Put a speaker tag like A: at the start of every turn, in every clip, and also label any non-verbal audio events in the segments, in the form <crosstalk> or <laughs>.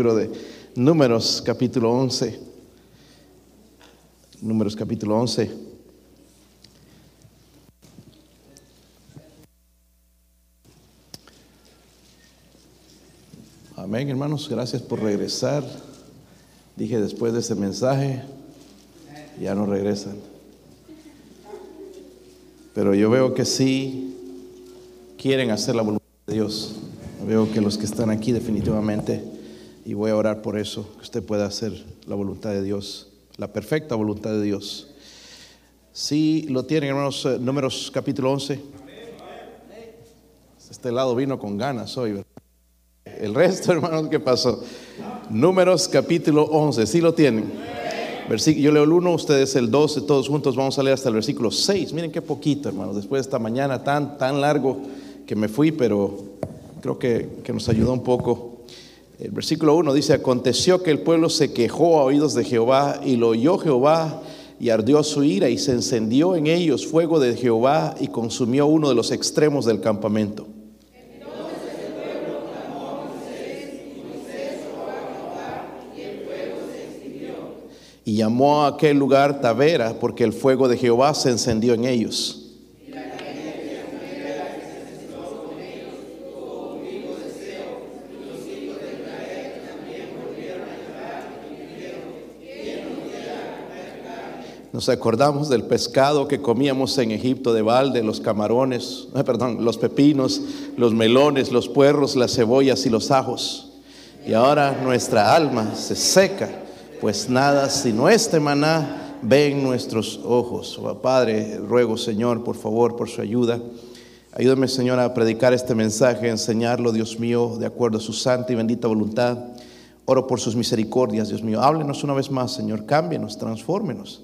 A: libro de Números capítulo 11. Números capítulo 11. Amén, hermanos, gracias por regresar. Dije después de ese mensaje, ya no regresan. Pero yo veo que sí quieren hacer la voluntad de Dios. Veo que los que están aquí definitivamente, y voy a orar por eso, que usted pueda hacer la voluntad de Dios, la perfecta voluntad de Dios. Sí, lo tienen, hermanos, eh, números capítulo 11. Este lado vino con ganas hoy, ¿verdad? El resto, <laughs> hermanos, ¿qué pasó? Números capítulo 11, sí lo tienen. yo leo el 1, ustedes el 12, todos juntos vamos a leer hasta el versículo 6. Miren qué poquito, hermanos, después de esta mañana tan, tan largo que me fui, pero creo que, que nos ayudó un poco. El versículo 1 dice, aconteció que el pueblo se quejó a oídos de Jehová y lo oyó Jehová y ardió su ira y se encendió en ellos fuego de Jehová y consumió uno de los extremos del campamento. y llamó a aquel lugar Tavera porque el fuego de Jehová se encendió en ellos. Nos acordamos del pescado que comíamos en Egipto de balde, los camarones, eh, perdón, los pepinos, los melones, los puerros, las cebollas y los ajos. Y ahora nuestra alma se seca pues nada sino este maná ven nuestros ojos. Oh, Padre, ruego Señor, por favor, por su ayuda. Ayúdame, Señor, a predicar este mensaje, a enseñarlo, Dios mío, de acuerdo a su santa y bendita voluntad. Oro por sus misericordias, Dios mío. Háblenos una vez más, Señor. Cámbienos, transfórmenos.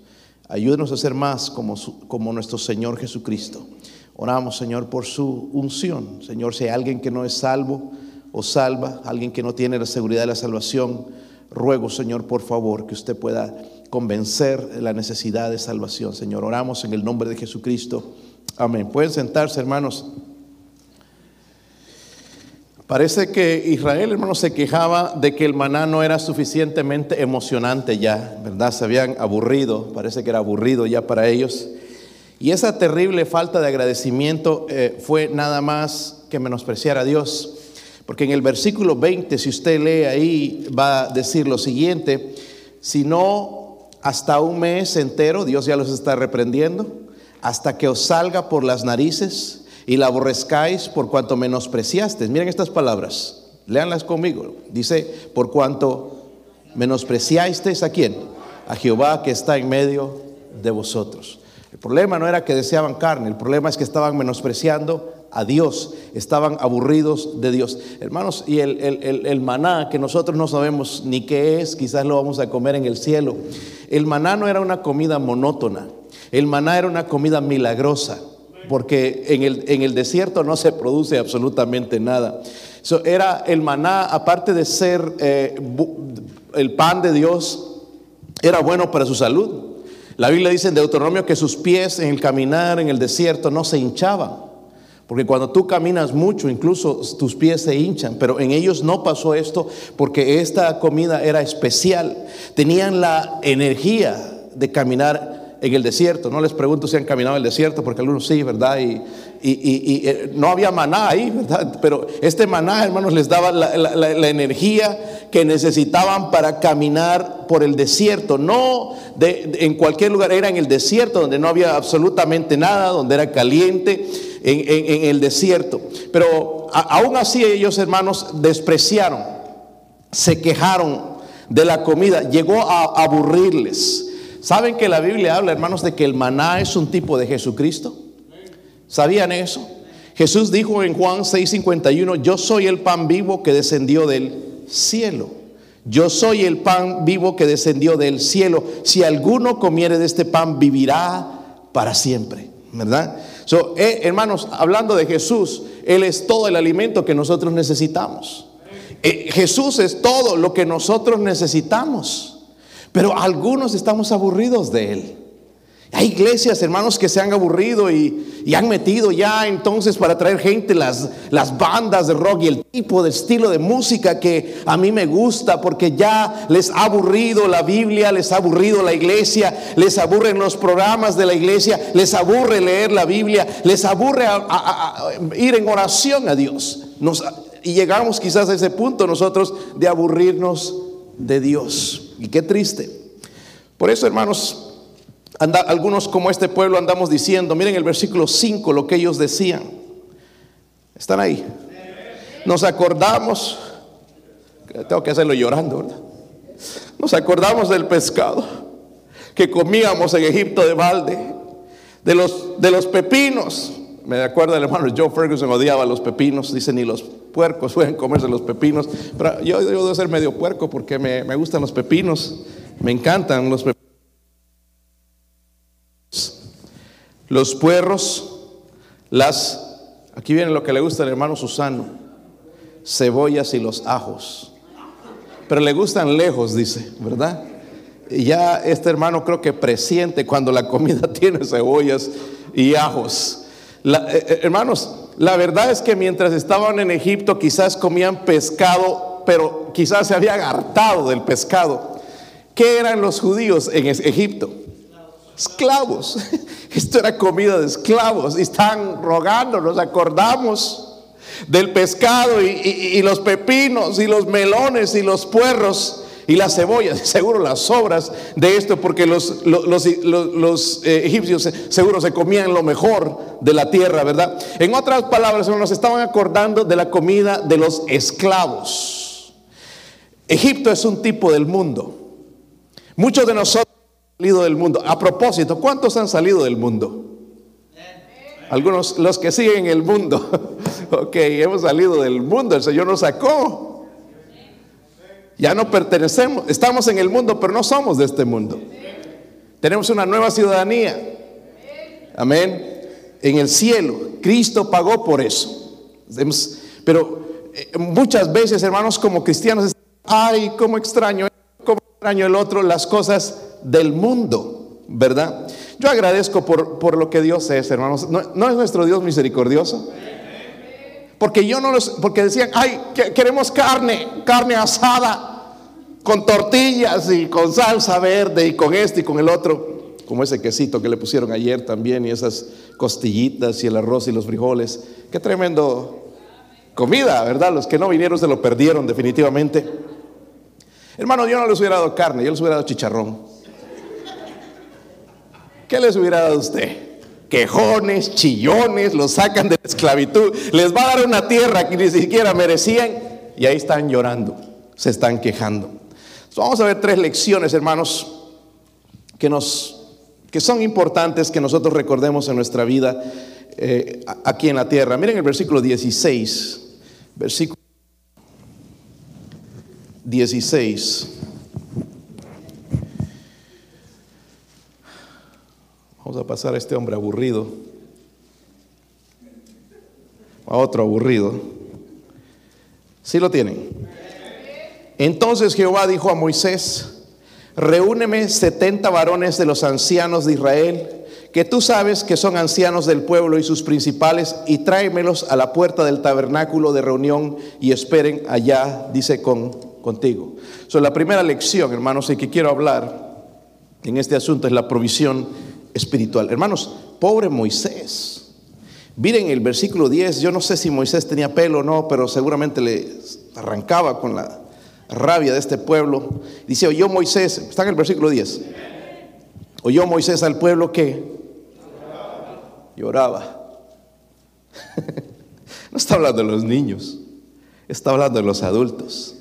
A: Ayúdenos a ser más como, como nuestro Señor Jesucristo. Oramos, Señor, por su unción. Señor, si hay alguien que no es salvo o salva, alguien que no tiene la seguridad de la salvación, ruego, Señor, por favor, que usted pueda convencer la necesidad de salvación. Señor, oramos en el nombre de Jesucristo. Amén. Pueden sentarse, hermanos. Parece que Israel, hermanos, se quejaba de que el maná no era suficientemente emocionante ya, ¿verdad? Se habían aburrido, parece que era aburrido ya para ellos. Y esa terrible falta de agradecimiento eh, fue nada más que menospreciar a Dios. Porque en el versículo 20, si usted lee ahí, va a decir lo siguiente, si no hasta un mes entero, Dios ya los está reprendiendo, hasta que os salga por las narices y la aborrezcáis por cuanto menospreciasteis. Miren estas palabras, léanlas conmigo. Dice, por cuanto menospreciasteis a quién? A Jehová que está en medio de vosotros. El problema no era que deseaban carne, el problema es que estaban menospreciando a Dios, estaban aburridos de Dios. Hermanos, y el, maná que nosotros no sabemos ni qué es, quizás lo vamos a comer en el cielo. El maná no era una comida monótona, el maná era una comida milagrosa, porque en el, en el desierto no se produce absolutamente nada. era el maná, aparte de ser eh, el pan de Dios, era bueno para su salud. La Biblia dice en Deuteronomio que sus pies en el caminar en el desierto no se hinchaban. Porque cuando tú caminas mucho, incluso tus pies se hinchan, pero en ellos no pasó esto porque esta comida era especial. Tenían la energía de caminar en el desierto. No les pregunto si han caminado en el desierto, porque algunos sí, ¿verdad? Y, eh, no había maná ahí, ¿verdad? Pero este maná, hermanos, les daba la, energía que necesitaban para caminar por el desierto. No en cualquier lugar, era en el desierto donde no había absolutamente nada, donde era caliente en, el desierto. Pero aún así ellos, hermanos, despreciaron, se quejaron de la comida, llegó a aburrirles. ¿Saben que la Biblia habla, hermanos, de que el maná es un tipo de Jesucristo? ¿Sabían eso? Jesús dijo en Juan 6:51, yo soy el pan vivo que descendió del cielo. Yo soy el pan vivo que descendió del cielo. Si alguno comiere de este pan, vivirá para siempre. ¿Verdad? So, eh, hermanos, hablando de Jesús, Él es todo el alimento que nosotros necesitamos. Eh, Jesús es todo lo que nosotros necesitamos. Pero algunos estamos aburridos de Él. Hay iglesias, hermanos, que se han aburrido y, y, han metido ya entonces para traer gente las, las bandas de rock y el tipo de estilo de música que a mí me gusta porque ya les ha aburrido la Biblia, les ha aburrido la iglesia, les aburren los programas de la iglesia, les aburre leer la Biblia, les aburre ir en oración a Dios. Nos, y llegamos quizás a ese punto nosotros de aburrirnos de Dios. Y qué triste. Por eso, hermanos, Anda, algunos como este pueblo andamos diciendo, miren el versículo 5, lo que ellos decían. Están ahí. Nos acordamos, tengo que hacerlo llorando, ¿verdad? Nos acordamos del pescado que comíamos en Egipto de balde, de los, de los pepinos. Me acuerdo el hermano Joe Ferguson odiaba los pepinos, dice ni los puercos <laughs> pueden comerse los pepinos. Pero yo, yo debo ser medio puerco porque me, gustan los pepinos, me encantan los pepinos. los puerros, las, aquí viene lo que le gusta al hermano Susano, cebollas y los ajos. Pero le gustan lejos, dice, ¿verdad? Y ya este hermano creo que presiente cuando la comida <laughs> tiene cebollas y ajos. Eh, eh hermanos, la verdad es que mientras estaban en Egipto quizás comían pescado, pero quizás se habían hartado del pescado. ¿Qué eran los judíos en Egipto? esclavos. <laughs> Esto era comida de esclavos. Y están rogando, nos acordamos del pescado y, los pepinos y los melones y los puerros y las cebollas. <laughs> Seguro las sobras de esto porque los, los, los, los eh, egipcios seguro se comían lo mejor de la tierra, ¿verdad? En otras palabras, nos estaban acordando de la comida de los esclavos. Egipto es un tipo del mundo. Muchos de nosotros salido del mundo. A propósito, ¿cuántos han salido del mundo? Algunos, los que siguen el mundo. <laughs> ok, hemos salido del mundo, el Señor nos sacó. Ya no pertenecemos, estamos en el mundo, pero no somos de este mundo. Tenemos una nueva ciudadanía. Amén. En el cielo. Cristo pagó por eso. Pero eh, muchas veces, hermanos, como cristianos, ay, cómo extraño, cómo extraño el otro, las cosas del mundo, ¿verdad? Yo agradezco por, por lo que Dios es, hermanos. ¿No, ¿No, es nuestro Dios misericordioso? Porque yo no los, porque decían, ay, queremos carne, carne asada, con tortillas y con salsa verde y con este y con el otro, como ese quesito que le pusieron ayer también y esas costillitas y el arroz y los frijoles. Qué tremendo comida, ¿verdad? Los que no vinieron se lo perdieron definitivamente. Hermano, yo no les hubiera dado carne, yo les hubiera dado chicharrón. ¿Qué les hubiera dado a usted? Quejones, chillones, los sacan de la esclavitud, les va a dar una tierra que ni siquiera merecían y ahí están llorando, se están quejando. Vamos a ver tres lecciones, hermanos, que nos que son importantes que nosotros recordemos en nuestra vida eh, aquí en la tierra. Miren el versículo 16, versículo 16. Vamos a pasar a este hombre aburrido, a otro aburrido. ¿Sí lo tienen? Entonces Jehová dijo a Moisés, reúneme setenta varones de los ancianos de Israel, que tú sabes que son ancianos del pueblo y sus principales, y tráemelos a la puerta del tabernáculo de reunión y esperen allá, dice con, contigo. So, la primera lección, hermanos, y que quiero hablar en este asunto es la provisión espiritual. Hermanos, pobre Moisés. Miren el versículo 10, yo no sé si Moisés tenía pelo o no, pero seguramente le arrancaba con la rabia de este pueblo. Dice, oyó Moisés, está en el versículo 10. Oyó Moisés al pueblo que lloraba. <laughs> no está hablando de los niños, está hablando de los adultos.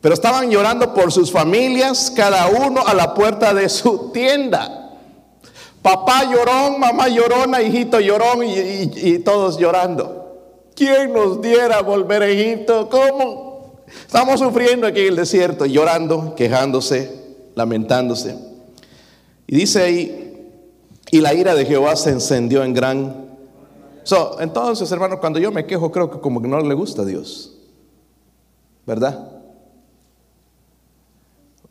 A: Pero estaban llorando por sus familias, cada uno a la puerta de su tienda. Papá llorón, mamá llorona, hijito llorón y, y, todos llorando. ¿Quién nos diera volver a Egipto? ¿Cómo? Estamos sufriendo aquí en el desierto, llorando, quejándose, lamentándose. Y dice ahí, y la ira de Jehová se encendió en gran... So, entonces, hermano, cuando yo me quejo, creo que como que no le gusta a Dios. ¿Verdad?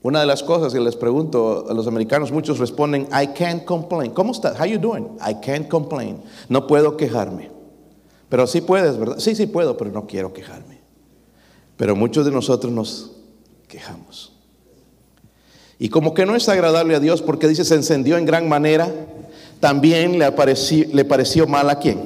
A: Una de las cosas que les pregunto a los americanos, muchos responden, I can't complain. ¿Cómo estás? How you doing? I can't complain. No puedo quejarme. Pero sí puedes, ¿verdad? Sí, sí puedo, pero no quiero quejarme. Pero muchos de nosotros nos quejamos. Y como que no es agradable a Dios porque dice se encendió en gran manera, también le, le pareció mal a quién?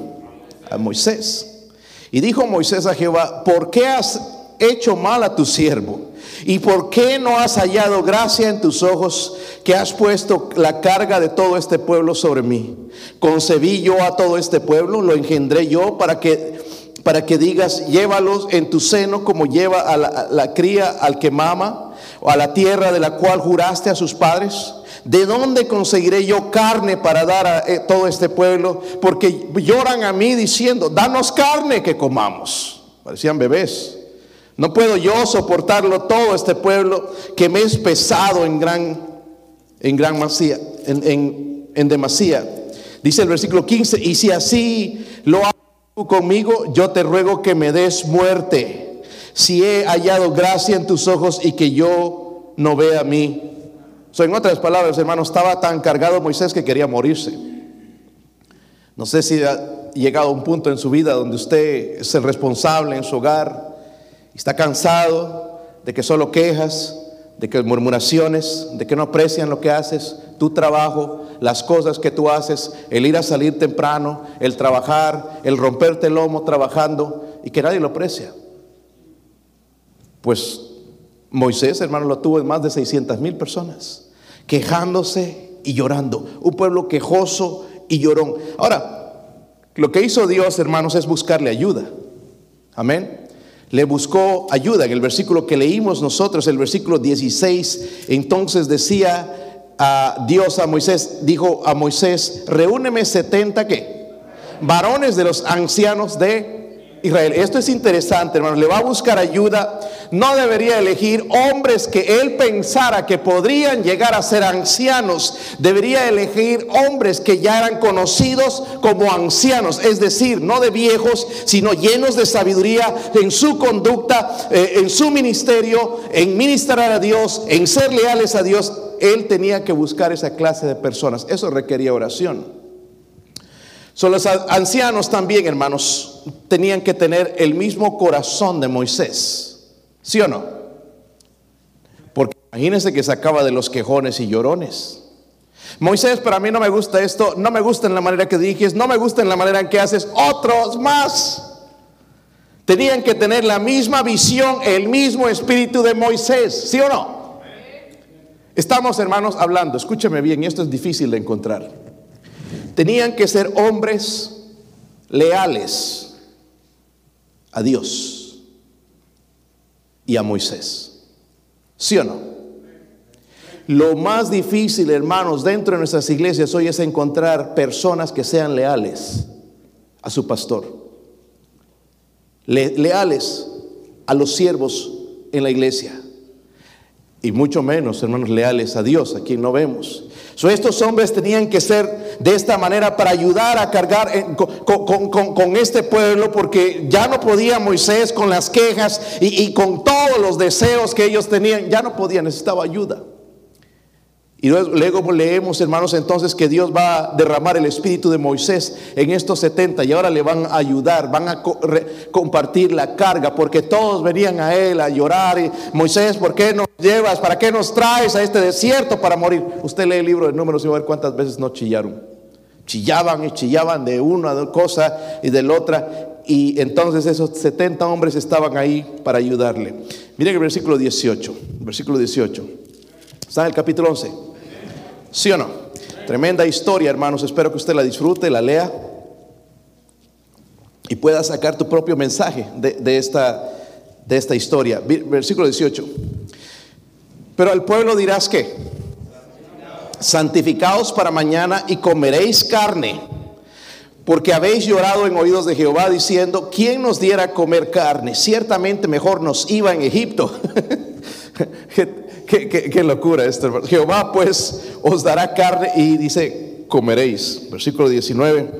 A: A Moisés. Y dijo Moisés a Jehová, ¿por qué has hecho mal a tu siervo? ¿Y por qué no has hallado gracia en tus ojos que has puesto la carga de todo este pueblo sobre mí? Concebí yo a todo este pueblo, lo engendré yo para que para que digas, llévalos en tu seno como lleva a la, cría al que mama, o a la tierra de la cual juraste a sus padres. ¿De dónde conseguiré yo carne para dar a eh, todo este pueblo? Porque lloran a mí diciendo, danos carne que comamos. Parecían bebés. No puedo yo soportarlo todo este pueblo que me es pesado en gran, en gran masía, en, demasía. Dice el versículo 15, y si así lo hago conmigo, yo te ruego que me des muerte. Si he hallado gracia en tus ojos y que yo no vea a mí. So, en otras palabras, hermano, estaba tan cargado Moisés que quería morirse. No sé si ha llegado a un punto en su vida donde usted es el responsable en su hogar Está cansado de que solo quejas, de que murmuraciones, de que no aprecian lo que haces, tu trabajo, las cosas que tú haces, el ir a salir temprano, el trabajar, el romperte el lomo trabajando y que nadie lo aprecia. Pues Moisés, hermano, lo tuvo en más de 600 mil personas, quejándose y llorando. Un pueblo quejoso y llorón. Ahora, lo que hizo Dios, hermanos, es buscarle ayuda. Amén le buscó ayuda. En el versículo que leímos nosotros, el versículo 16, entonces decía a Dios a Moisés, dijo a Moisés, reúneme 70 qué? Varones de los ancianos de Israel. Esto es interesante, hermanos. Le va a buscar ayuda. No debería elegir hombres que él pensara que podrían llegar a ser ancianos. Debería elegir hombres que ya eran conocidos como ancianos. Es decir, no de viejos, sino llenos de sabiduría en su conducta, eh, en su ministerio, en ministrar a Dios, en ser leales a Dios. Él tenía que buscar esa clase de personas. Eso requería oración. Son los ancianos también, hermanos, tenían que tener el mismo corazón de Moisés. ¿Sí o no? Porque imagínense que se acaba de los quejones y llorones. Moisés, para mí no me gusta esto, no me gusta en la manera que diriges, no me gusta en la manera en que haces, otros más. Tenían que tener la misma visión, el mismo espíritu de Moisés, ¿sí o no? Estamos, hermanos, hablando, escúcheme bien, y esto es difícil de encontrar. Tenían que ser hombres leales a Dios y a Moisés. ¿Sí o no? Lo más difícil, hermanos, dentro de nuestras iglesias hoy es encontrar personas que sean leales a su pastor. leales a los siervos en la iglesia. Y mucho menos, hermanos, leales a Dios, a quien no vemos estos hombres tenían que ser de esta manera para ayudar a cargar con, este pueblo, porque ya no podía Moisés con las quejas y, y con todos los deseos que ellos tenían, ya no podía, necesitaba ayuda. Y luego leemos, hermanos, entonces que Dios va a derramar el espíritu de Moisés en estos 70 y ahora le van a ayudar, van a compartir la carga, porque todos venían a él a llorar. Moisés, ¿por qué nos llevas? ¿Para qué nos traes a este desierto para morir? Usted lee el libro de números y va a ver cuántas veces no chillaron. Chillaban y chillaban de una cosa y de la otra. Y entonces esos 70 hombres estaban ahí para ayudarle. Miren el versículo 18, versículo 18. Está en el capítulo 11. ¿Sí o no? Tremenda historia, hermanos. Espero que usted la disfrute, la lea y pueda sacar tu propio mensaje de, esta, de esta historia. Versículo 18. Pero al pueblo dirás que, santificaos para mañana y comeréis carne, porque habéis llorado en oídos de Jehová diciendo, ¿quién nos diera comer carne? Ciertamente mejor nos iba en Egipto. <laughs> Qué, locura esto, Jehová pues os dará carne y dice, comeréis. Versículo 19.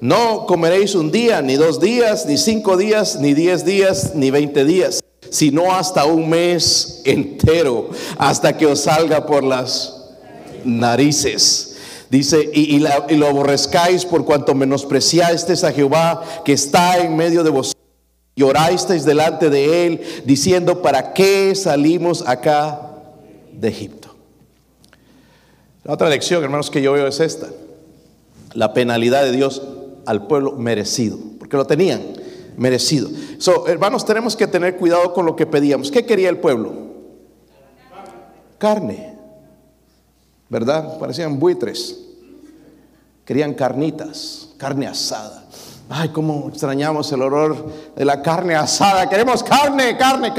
A: No comeréis un día, ni dos días, ni cinco días, ni diez días, ni veinte días, sino hasta un mes entero, hasta que os salga por las narices. Dice, y, lo aborrezcáis por cuanto menospreciasteis a Jehová que está en medio de vosotros. Y orasteis delante de él, diciendo, ¿para qué salimos acá de Egipto? La otra lección, hermanos, que yo veo es esta. La penalidad de Dios al pueblo merecido, porque lo tenían merecido. So, hermanos, tenemos que tener cuidado con lo que pedíamos. ¿Qué quería el pueblo? Carne. ¿Verdad? Parecían buitres. Querían carnitas, carne asada. Ay, cómo extrañamos el olor de la carne asada. Queremos carne, carne.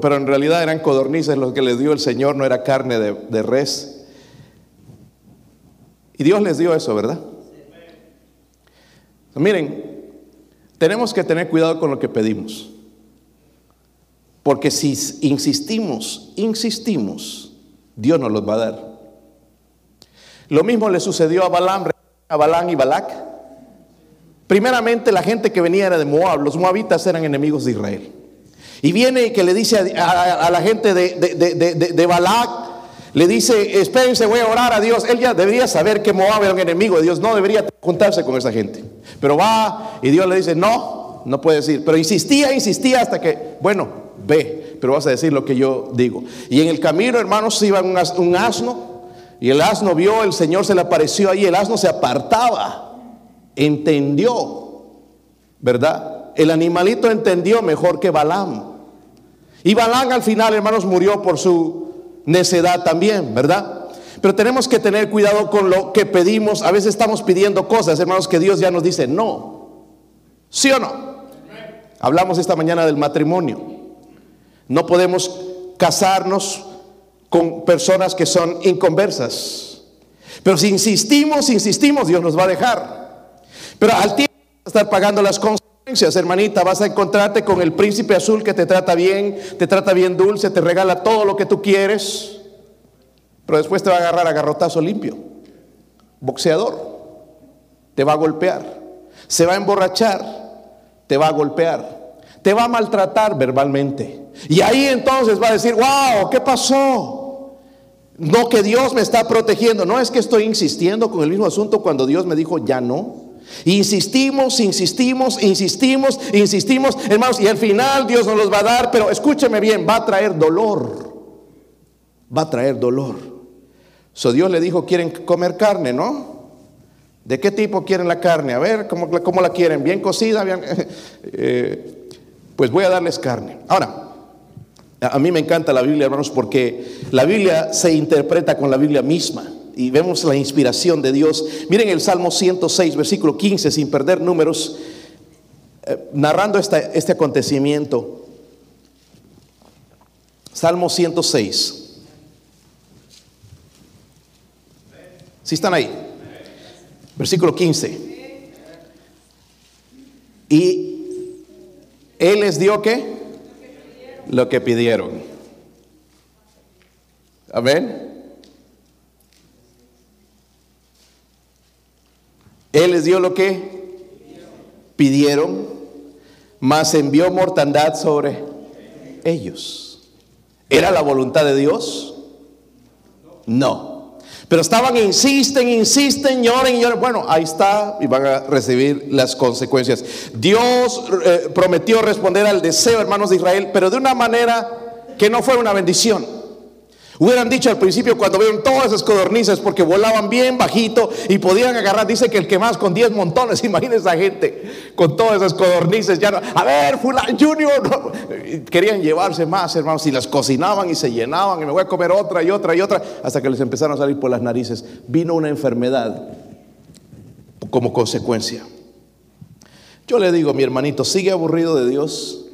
A: Pero en realidad eran codornices lo que les dio el Señor, no era carne de, de res. Y Dios les dio eso, ¿verdad? Miren, tenemos que tener cuidado con lo que pedimos. Porque si insistimos, insistimos, Dios nos los va a dar. Lo mismo le sucedió a Balaam, a Balán y Balac. Primeramente la gente que venía era de Moab, los moabitas eran enemigos de Israel. Y viene y que le dice a, la gente de, de, de Balac, le dice, espérense, voy a orar a Dios. Él ya debería saber que Moab era un enemigo de Dios, no debería juntarse con esa gente. Pero va y Dios le dice, no, no puede decir. Pero insistía, insistía hasta que, bueno, ve, pero vas a decir lo que yo digo. Y en el camino, hermanos, iba un, un asno y el asno vio, el Señor se le apareció ahí, el asno se apartaba, entendió, ¿verdad? El animalito entendió mejor que Balaam. Y Balaam al final, hermanos, murió por su necedad también, ¿verdad? Pero tenemos que tener cuidado con lo que pedimos. A veces estamos pidiendo cosas, hermanos, que Dios ya nos dice no. ¿Sí o no? Hablamos esta mañana del matrimonio. No podemos casarnos con personas que son inconversas. Pero si insistimos, insistimos, Dios nos va a dejar. Pero al tiempo de estar pagando las consecuencias, hermanita, vas a encontrarte con el príncipe azul que te trata bien, te trata bien dulce, te regala todo lo que tú quieres, pero después te va a agarrar a garrotazo limpio. Boxeador, te va a golpear, se va a emborrachar, te va a golpear, te va a maltratar verbalmente. Y ahí entonces va a decir, wow, ¿qué pasó? No que Dios me está protegiendo, no es que estoy insistiendo con el mismo asunto cuando Dios me dijo, ya no. Insistimos, insistimos, insistimos, insistimos, hermanos, y al final Dios nos los va a dar, pero escúcheme bien, va a traer dolor. Va a traer dolor. So Dios le dijo, quieren comer carne, ¿no? ¿De qué tipo quieren la carne? A ver, ¿cómo, la quieren? ¿Bien cocida? <laughs> Eh, pues voy a darles carne. Ahora, a mí me encanta la Biblia, hermanos, porque la Biblia se interpreta con la Biblia misma y vemos la inspiración de Dios. Miren el Salmo 106, versículo 15, sin perder números, eh, narrando este acontecimiento. Salmo 106. Si están ahí? Versículo 15. Y Él les dio qué? Lo que pidieron. Amén. Él les dio lo que pidieron, mas envió mortandad sobre ellos. ¿Era la voluntad de Dios? No. Pero estaban, insisten, insisten, lloren lloren. Bueno, ahí está y van a recibir las consecuencias. Dios eh, prometió responder al deseo, hermanos de Israel, pero de una manera que no fue una bendición. Hubieran dicho al principio cuando vieron todas esas codornices porque volaban bien bajito y podían agarrar, dice que el que más con 10 montones, <laughs> imagínense esa gente con todas esas codornices, ya no, a ver, fulano Junior, querían llevarse más hermanos y las cocinaban y se llenaban y me voy a comer otra y otra y otra hasta que les empezaron a salir por las narices. Vino una enfermedad como consecuencia. Yo le digo, mi hermanito, sigue aburrido de Dios,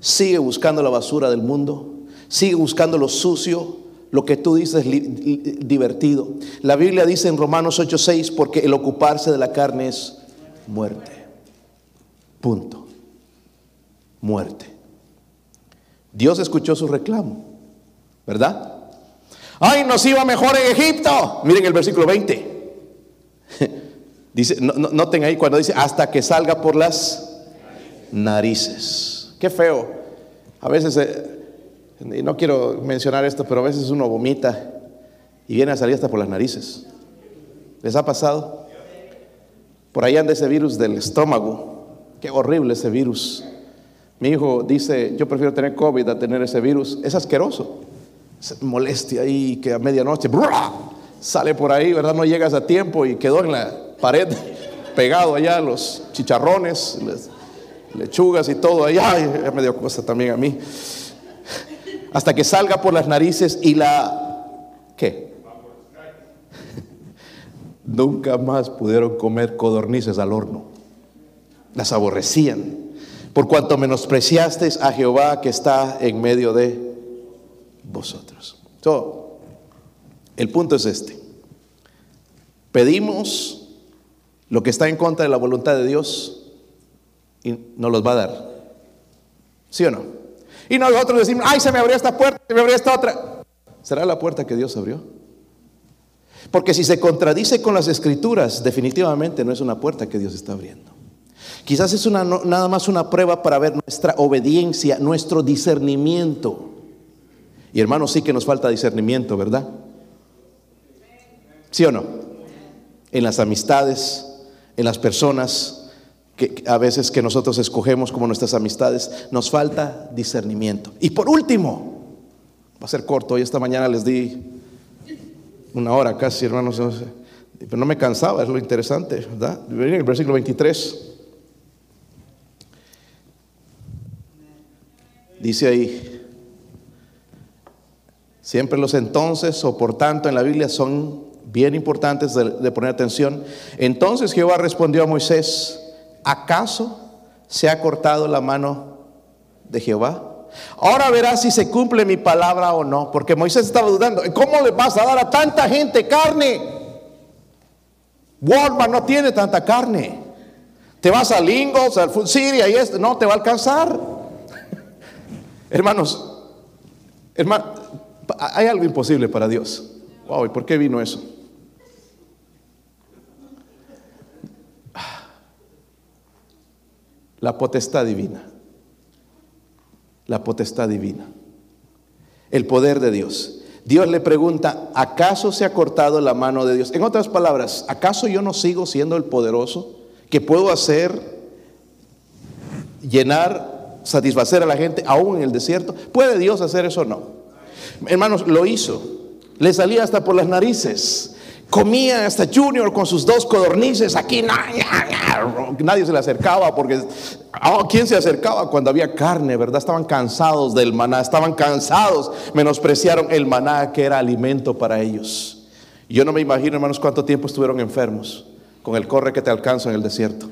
A: sigue buscando la basura del mundo, sigue buscando lo sucio, lo que tú dices divertido. La Biblia dice en Romanos 8:6, porque el ocuparse de la carne es muerte. Punto. Muerte. Dios escuchó su reclamo, ¿verdad? Ay, nos iba mejor en Egipto. Miren el versículo 20. <laughs> Dice, noten ahí cuando dice hasta que salga por las narices. Qué feo A veces, eh, y no quiero mencionar esto, pero a veces uno vomita y viene a salir hasta por las narices. ¿Les ha pasado? Por ahí anda ese virus del estómago. Qué horrible ese virus. Mi hijo dice, yo prefiero tener COVID a tener ese virus. Es asqueroso. Es molestia ahí que a medianoche sale por ahí, ¿verdad? No llegas a tiempo y quedó en la pared <laughs> pegado allá los chicharrones, lechugas y todo allá. Me dio cosa también a mí. Hasta que salga por las narices y la... ¿Qué? <laughs> Nunca más pudieron comer codornices al horno. Las aborrecían. Por cuanto menospreciasteis a Jehová que está en medio de vosotros. el punto es este. Pedimos lo que está en contra de la voluntad de Dios y nos los va a dar. ¿Sí o no? Y nosotros decimos, ay, se me abrió esta puerta, se me abrió esta otra. ¿Será la puerta que Dios abrió? Porque si se contradice con las escrituras, definitivamente no es una puerta que Dios está abriendo. Quizás es una, nada más una prueba para ver nuestra obediencia, nuestro discernimiento. Y hermanos, sí que nos falta discernimiento, ¿verdad? ¿Sí o no? En las amistades, en las personas que a veces que nosotros escogemos como nuestras amistades, nos falta discernimiento. Y por último, va a ser corto, hoy esta mañana les di una hora casi, hermanos, pero no me cansaba, es lo interesante, ¿verdad? En el versículo 23. Dice ahí, siempre los entonces o por tanto en la Biblia son bien importantes de, poner atención. Entonces Jehová respondió a Moisés, ¿acaso se ha cortado la mano de Jehová? Ahora verás si se cumple mi palabra o no, porque Moisés estaba dudando, ¿cómo le vas a dar a tanta gente carne? Walmart no tiene tanta carne. Te vas a Lingos, al Food City, esto, no te va a alcanzar. <laughs> Hermanos, hermano, hay algo imposible para Dios. Wow, ¿y por qué vino eso? La potestad divina. La potestad divina. El poder de Dios. Dios le pregunta, ¿acaso se ha cortado la mano de Dios? En otras palabras, ¿acaso yo no sigo siendo el poderoso que puedo hacer, llenar satisfacer a la gente aún en el desierto. ¿Puede Dios hacer eso o no? Hermanos, lo hizo. Le salía hasta por las narices. Comía hasta Junior con sus dos codornices. Aquí <laughs> nadie se le acercaba porque oh, ¿quién se acercaba cuando había carne, verdad? Estaban cansados del maná, estaban cansados, menospreciaron el maná que era alimento para ellos. Yo no me imagino, hermanos, cuánto tiempo estuvieron enfermos con el corre que te alcanza en el desierto.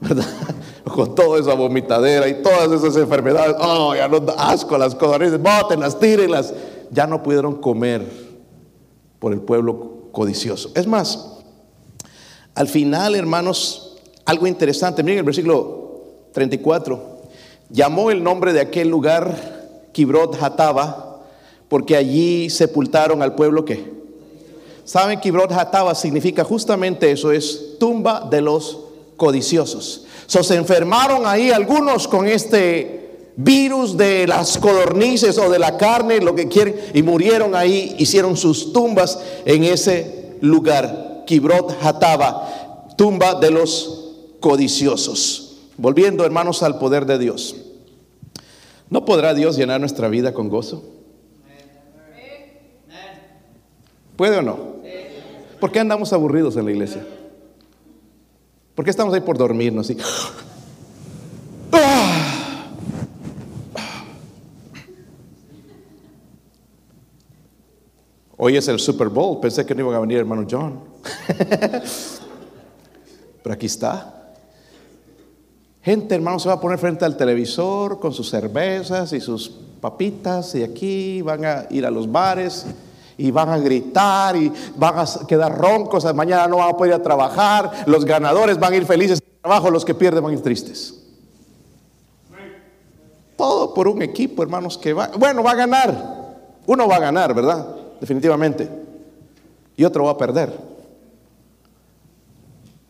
A: ¿verdad? <laughs> Con toda esa vomitadera y todas esas enfermedades. Oh, ya no da asco las codornices, bótenlas, tírenlas. Ya no pudieron comer por el pueblo codicioso. Es más, al final, hermanos, algo interesante. Miren el versículo 34. Llamó el nombre de aquel lugar Kibrot Hataba, porque allí sepultaron al pueblo que. ¿Saben? Kibrot Hataba significa justamente eso, es tumba de los codiciosos. se enfermaron ahí algunos con este virus de las codornices o de la carne, lo que quieren, y murieron ahí, hicieron sus tumbas en ese lugar, Kibrot Hataba, tumba de los codiciosos. Volviendo, hermanos, al poder de Dios. ¿No podrá Dios llenar nuestra vida con gozo? ¿Puede o no? ¿Por qué andamos aburridos en la iglesia? ¿Por qué estamos ahí por dormirnos? Hoy es el Super Bowl. Pensé que no iba a venir hermano John. <laughs> Pero aquí está. Gente, hermano, se va a poner frente al televisor con sus cervezas y sus papitas y aquí van a ir a los bares y van a gritar y van a quedar roncos, mañana no van a poder ir a trabajar, los ganadores van a ir felices al trabajo, los que pierden van a ir tristes. Todo por un equipo, hermanos, que va, bueno, va a ganar. Uno va a ganar, ¿verdad? Definitivamente. Y otro va a perder.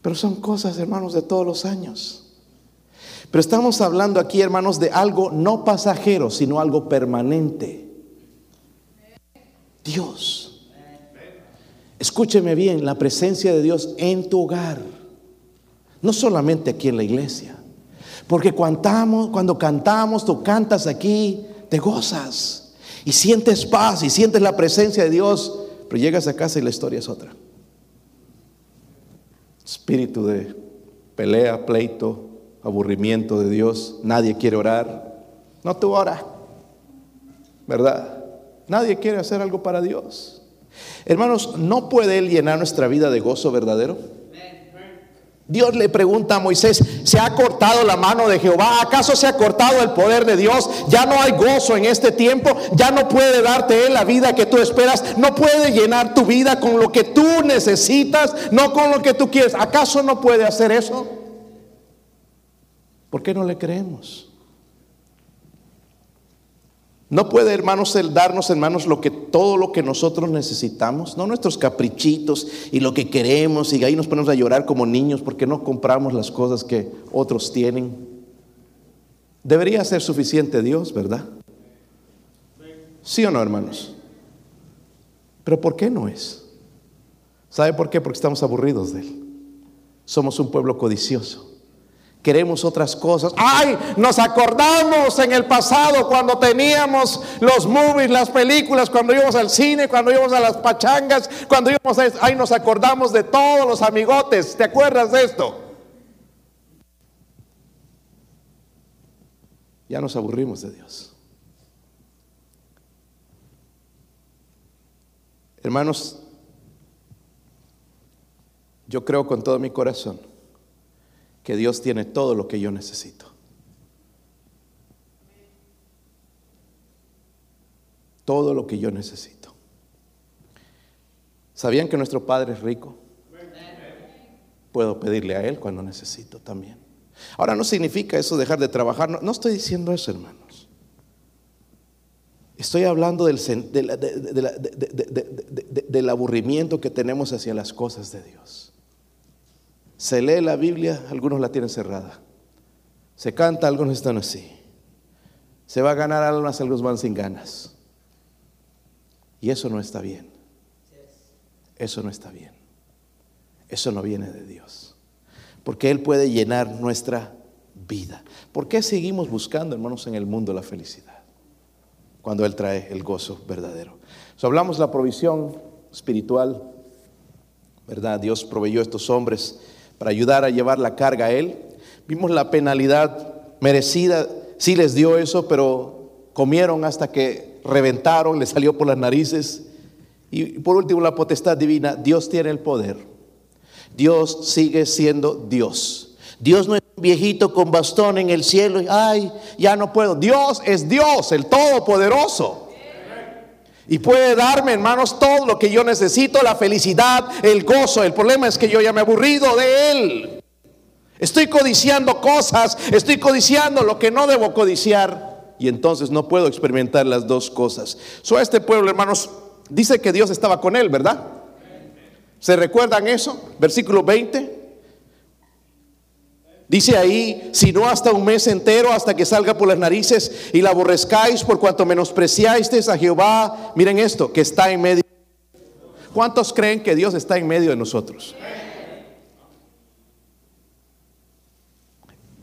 A: Pero son cosas, hermanos, de todos los años. Pero estamos hablando aquí, hermanos, de algo no pasajero, sino algo permanente. Dios. Escúcheme bien, la presencia de Dios en tu hogar. No solamente aquí en la iglesia. Porque cantamos, cuando cantamos, tú cantas aquí, te gozas y sientes paz y sientes la presencia de Dios, pero llegas a casa y la historia es otra. Espíritu de pelea, pleito, aburrimiento de Dios, nadie quiere orar. No tú ora, ¿verdad? Nadie quiere hacer algo para Dios. Hermanos, ¿no puede Él llenar nuestra vida de gozo verdadero? Dios le pregunta a Moisés, ¿se ha cortado la mano de Jehová? ¿Acaso se ha cortado el poder de Dios? ¿Ya no hay gozo en este tiempo? ¿Ya no puede darte Él la vida que tú esperas? ¿No puede llenar tu vida con lo que tú necesitas, no con lo que tú quieres? ¿Acaso no puede hacer eso? ¿Por qué no le creemos? No puede, hermanos, el darnos, hermanos, lo que todo lo que nosotros necesitamos, no nuestros caprichitos y lo que queremos y ahí nos ponemos a llorar como niños porque no compramos las cosas que otros tienen. Debería ser suficiente Dios, ¿verdad? ¿Sí o no, hermanos? Pero ¿por qué no es? ¿Sabe por qué? Porque estamos aburridos de Él. Somos un pueblo codicioso queremos otras cosas. ¡Ay! Nos acordamos en el pasado cuando teníamos los movies, las películas, cuando íbamos al cine, cuando íbamos a las pachangas, cuando íbamos a... ¡Ay! Nos acordamos de todos los amigotes. ¿Te acuerdas de esto? Ya nos aburrimos de Dios. Hermanos, yo creo con todo mi corazón que Dios tiene todo lo que yo necesito. Todo lo que yo necesito. ¿Sabían que nuestro Padre es rico? Puedo pedirle a Él cuando necesito también. Ahora no significa eso dejar de trabajar, no, estoy diciendo eso, hermanos. Estoy hablando del, aburrimiento que tenemos hacia las cosas de Dios. Se lee la Biblia, algunos la tienen cerrada. Se canta, algunos están así. Se va a ganar almas, algunos van sin ganas. Y eso no está bien. Eso no está bien. Eso no viene de Dios. Porque Él puede llenar nuestra vida. ¿Por qué seguimos buscando, hermanos, en el mundo la felicidad? Cuando Él trae el gozo verdadero. hablamos de la provisión espiritual, ¿verdad? Dios proveyó a estos hombres para ayudar a llevar la carga a Él. Vimos la penalidad merecida, sí les dio eso, pero comieron hasta que reventaron, les salió por las narices. Y por último, la potestad divina, Dios tiene el poder. Dios sigue siendo Dios. Dios no es un viejito con bastón en el cielo y, ay, ya no puedo. Dios es Dios, el Todopoderoso. Y puede darme, hermanos, todo lo que yo necesito, la felicidad, el gozo. El problema es que yo ya me he aburrido de Él. Estoy codiciando cosas, estoy codiciando lo que no debo codiciar. Y entonces no puedo experimentar las dos cosas. So, este pueblo, hermanos, dice que Dios estaba con él, ¿verdad? ¿Se recuerdan eso? Versículo 20. Dice ahí, si no hasta un mes entero, hasta que salga por las narices y la aborrezcáis por cuanto menospreciáis a Jehová. Miren esto, que está en medio. ¿Cuántos creen que Dios está en medio de nosotros?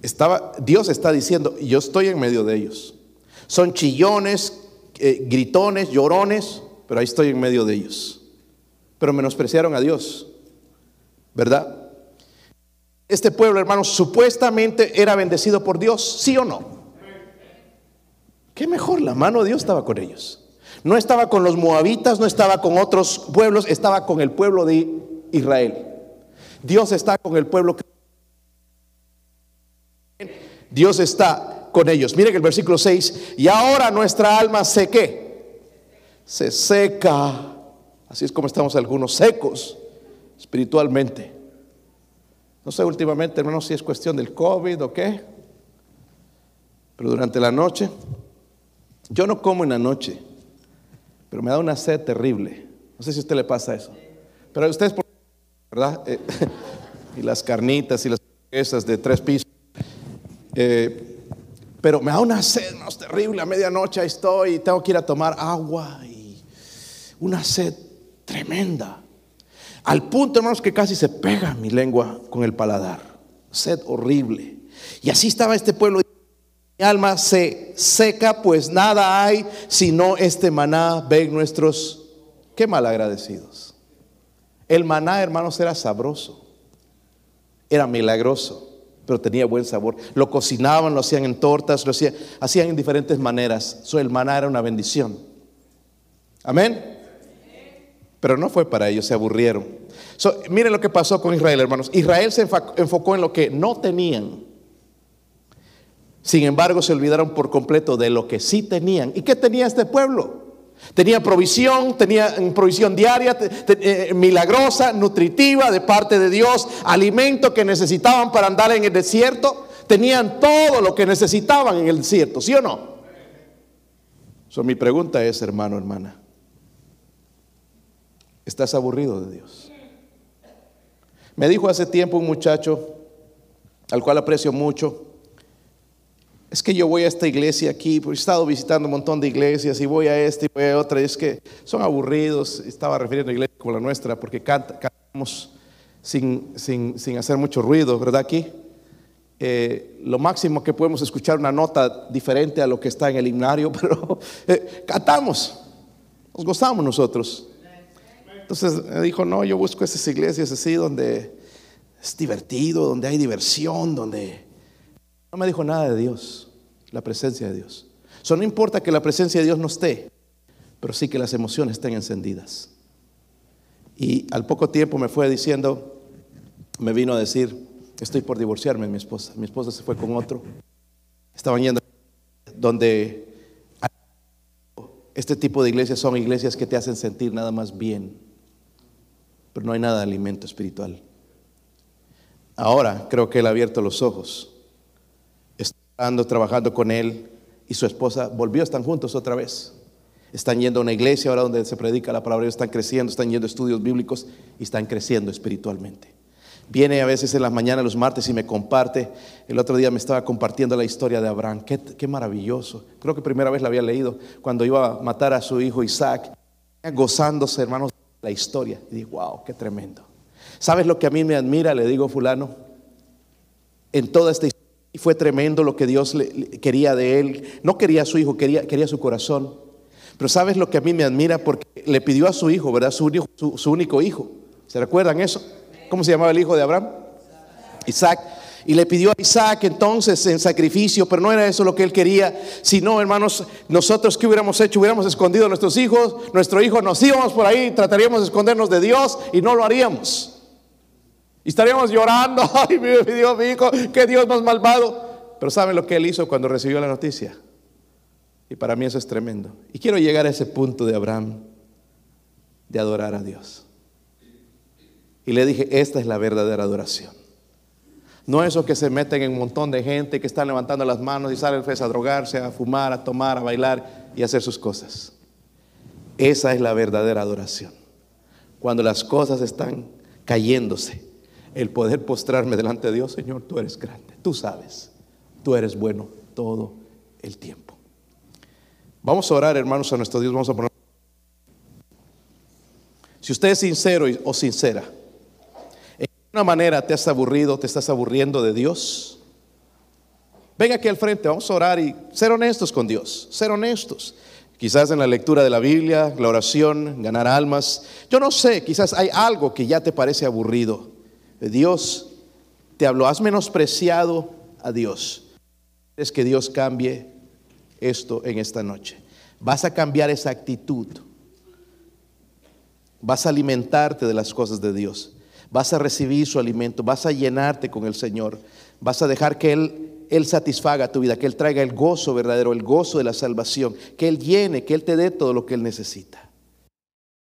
A: Estaba, Dios está diciendo, yo estoy en medio de ellos. Son chillones, eh, gritones, llorones, pero ahí estoy en medio de ellos. Pero menospreciaron a Dios, ¿verdad? Este pueblo, hermanos, supuestamente era bendecido por Dios, ¿sí o no? Qué mejor, la mano de Dios estaba con ellos. No estaba con los moabitas, no estaba con otros pueblos, estaba con el pueblo de Israel. Dios está con el pueblo. Dios está con ellos. Miren el versículo 6, y ahora nuestra alma se qué? Se seca. Así es como estamos algunos secos espiritualmente. No sé últimamente, hermanos, si es cuestión del COVID o qué, pero durante la noche, yo no como en la noche, pero me da una sed terrible. No sé si a usted le pasa eso. Pero a ustedes, ¿verdad? Eh, <laughs> y las carnitas y las hamburguesas de tres pisos. Eh, pero me da una sed más terrible. A medianoche estoy y tengo que ir a tomar agua. Y una sed tremenda. Al punto, hermanos, que casi se pega mi lengua con el paladar. Sed horrible. Y así estaba este pueblo. Mi alma se seca, pues nada hay sino este maná. Ven nuestros, qué malagradecidos. El maná, hermanos, era sabroso. Era milagroso pero tenía buen sabor. Lo cocinaban, lo hacían en tortas, lo hacían, hacían en diferentes maneras. So, el maná era una bendición. Amén. Pero no fue para ellos, se aburrieron. miren lo que pasó con Israel, hermanos. Israel se enfocó en lo que no tenían. Sin embargo, se olvidaron por completo de lo que sí tenían. ¿Y qué tenía este pueblo? Tenía provisión, tenía provisión diaria, eh, milagrosa, nutritiva de parte de Dios, alimento que necesitaban para andar en el desierto. Tenían todo lo que necesitaban en el desierto, ¿sí o no? So, mi pregunta es, hermano, hermana, ¿estás aburrido de Dios? Me dijo hace tiempo un muchacho, al cual aprecio mucho, es que yo voy a esta iglesia aquí, porque he estado visitando un montón de iglesias y voy a esta y voy a otra, y es que son aburridos, estaba refiriendo a iglesias como la nuestra, porque cantamos sin, sin, hacer mucho ruido, ¿verdad? Aquí. Eh, lo máximo que podemos escuchar una nota diferente a lo que está en el himnario, <laughs> pero eh, cantamos, nos gozamos nosotros. Entonces me dijo, no, yo busco esas iglesias así donde es divertido, donde hay diversión, donde no me dijo nada de Dios, la presencia de Dios. Eso no importa que la presencia de Dios no esté, pero sí que las emociones estén encendidas. Y al poco tiempo me fue diciendo, me vino a decir, estoy por divorciarme de mi esposa. Mi esposa se fue con otro. Estaban yendo donde este tipo de iglesias son iglesias que te hacen sentir nada más bien, pero no hay nada de alimento espiritual. Ahora creo que él ha abierto los ojos ando trabajando con él y su esposa volvió, están juntos otra vez. Están yendo a una iglesia ahora donde se predica la palabra, están creciendo, están yendo a estudios bíblicos y están creciendo espiritualmente. Viene a veces en las mañanas, los martes y me comparte. El otro día me estaba compartiendo la historia de Abraham. Qué, qué maravilloso. Creo que primera vez la había leído cuando iba a matar a su hijo Isaac, gozándose, hermanos, la historia. Y digo, wow, qué tremendo. ¿Sabes lo que a mí me admira? Le digo, fulano, en toda esta historia y fue tremendo lo que Dios le, quería de él. No quería a su hijo, quería, quería su corazón. Pero sabes lo que a mí me admira porque le pidió a su hijo, ¿verdad? Su, su, único hijo. ¿Se recuerdan eso? ¿Cómo se llamaba el hijo de Abraham? Isaac. Y le pidió a Isaac entonces en sacrificio, pero no era eso lo que él quería, sino, hermanos, nosotros qué hubiéramos hecho, hubiéramos escondido a nuestros hijos, nuestro hijo nos íbamos por ahí, trataríamos de escondernos de Dios y no lo haríamos. Y estaríamos llorando, <laughs> ay, mi Dios, mi hijo, qué Dios más malvado. Pero ¿saben lo que él hizo cuando recibió la noticia? Y para mí eso es tremendo. Y quiero llegar a ese punto de Abraham, de adorar a Dios. Y le dije, esta es la verdadera adoración. No eso que se meten en un montón de gente que están levantando las manos y salen pues, a drogarse, a fumar, a tomar, a bailar y a hacer sus cosas. Esa es la verdadera adoración. Cuando las cosas están cayéndose el poder postrarme delante de Dios, Señor, tú eres grande, tú sabes, tú eres bueno todo el tiempo. Vamos a orar, hermanos, a nuestro Dios, vamos a poner... Si usted es sincero o sincera, una manera te has aburrido, te estás aburriendo de Dios, ven aquí al frente, vamos a orar y ser honestos con Dios, ser honestos. Quizás en la lectura de la Biblia, la oración, ganar almas. Yo no sé, quizás hay algo que ya te parece aburrido. Dios te habló, has menospreciado a Dios. Es que Dios cambie esto en esta noche. Vas a cambiar esa actitud. Vas a alimentarte de las cosas de Dios. Vas a recibir su alimento. Vas a llenarte con el Señor. Vas a dejar que Él, Él satisfaga tu vida, que Él traiga el gozo verdadero, el gozo de la salvación, que Él llene, que Él te dé todo lo que Él necesita.